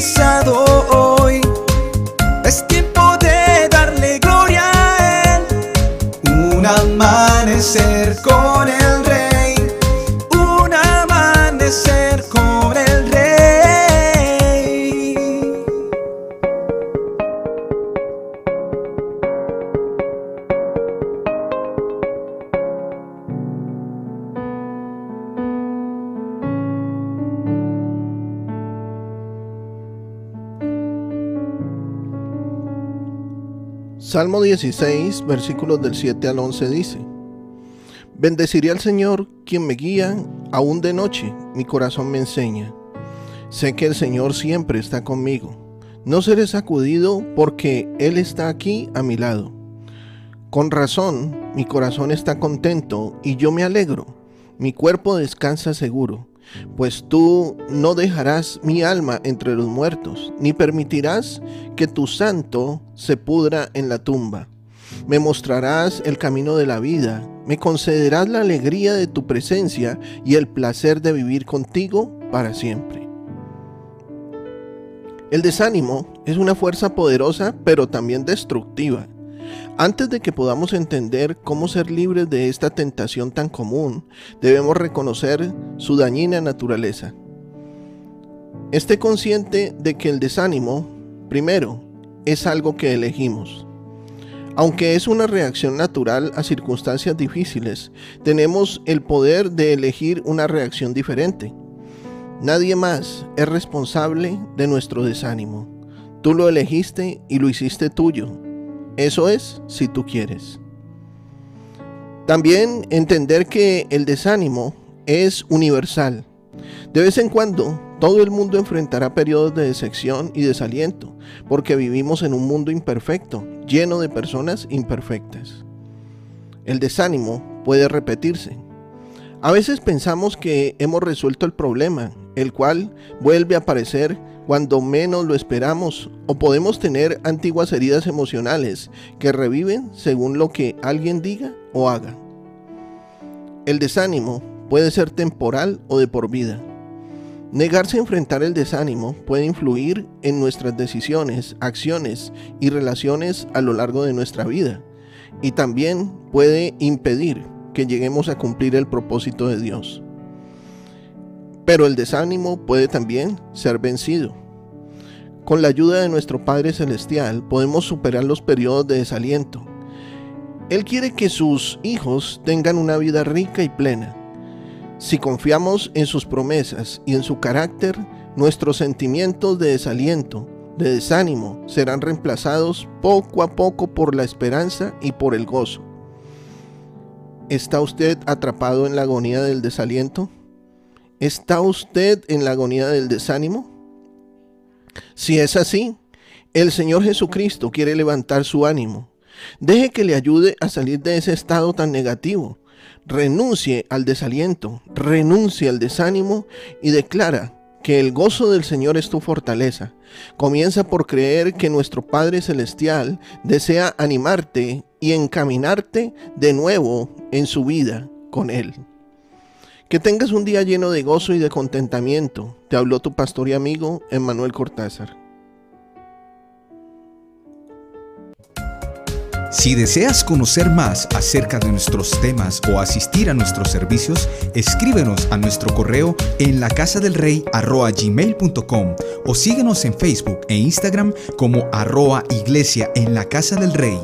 empezado Salmo 16, versículos del 7 al 11 dice, Bendeciré al Señor quien me guía, aún de noche mi corazón me enseña. Sé que el Señor siempre está conmigo. No seré sacudido porque Él está aquí a mi lado. Con razón, mi corazón está contento y yo me alegro. Mi cuerpo descansa seguro, pues tú no dejarás mi alma entre los muertos, ni permitirás que tu santo se pudra en la tumba. Me mostrarás el camino de la vida, me concederás la alegría de tu presencia y el placer de vivir contigo para siempre. El desánimo es una fuerza poderosa pero también destructiva. Antes de que podamos entender cómo ser libres de esta tentación tan común, debemos reconocer su dañina naturaleza. Esté consciente de que el desánimo, primero, es algo que elegimos. Aunque es una reacción natural a circunstancias difíciles, tenemos el poder de elegir una reacción diferente. Nadie más es responsable de nuestro desánimo. Tú lo elegiste y lo hiciste tuyo. Eso es si tú quieres. También entender que el desánimo es universal. De vez en cuando, todo el mundo enfrentará periodos de decepción y desaliento, porque vivimos en un mundo imperfecto, lleno de personas imperfectas. El desánimo puede repetirse. A veces pensamos que hemos resuelto el problema, el cual vuelve a aparecer cuando menos lo esperamos o podemos tener antiguas heridas emocionales que reviven según lo que alguien diga o haga. El desánimo puede ser temporal o de por vida. Negarse a enfrentar el desánimo puede influir en nuestras decisiones, acciones y relaciones a lo largo de nuestra vida y también puede impedir que lleguemos a cumplir el propósito de Dios. Pero el desánimo puede también ser vencido. Con la ayuda de nuestro Padre Celestial podemos superar los periodos de desaliento. Él quiere que sus hijos tengan una vida rica y plena. Si confiamos en sus promesas y en su carácter, nuestros sentimientos de desaliento, de desánimo, serán reemplazados poco a poco por la esperanza y por el gozo. ¿Está usted atrapado en la agonía del desaliento? ¿Está usted en la agonía del desánimo? Si es así, el Señor Jesucristo quiere levantar su ánimo. Deje que le ayude a salir de ese estado tan negativo. Renuncie al desaliento, renuncie al desánimo y declara que el gozo del Señor es tu fortaleza. Comienza por creer que nuestro Padre Celestial desea animarte y encaminarte de nuevo en su vida con Él. Que tengas un día lleno de gozo y de contentamiento. Te habló tu pastor y amigo Emmanuel Cortázar. Si deseas conocer más acerca de nuestros temas o asistir a nuestros servicios, escríbenos a nuestro correo en la casa del rey gmail.com o síguenos en Facebook e Instagram como arroa iglesia en la casa del rey.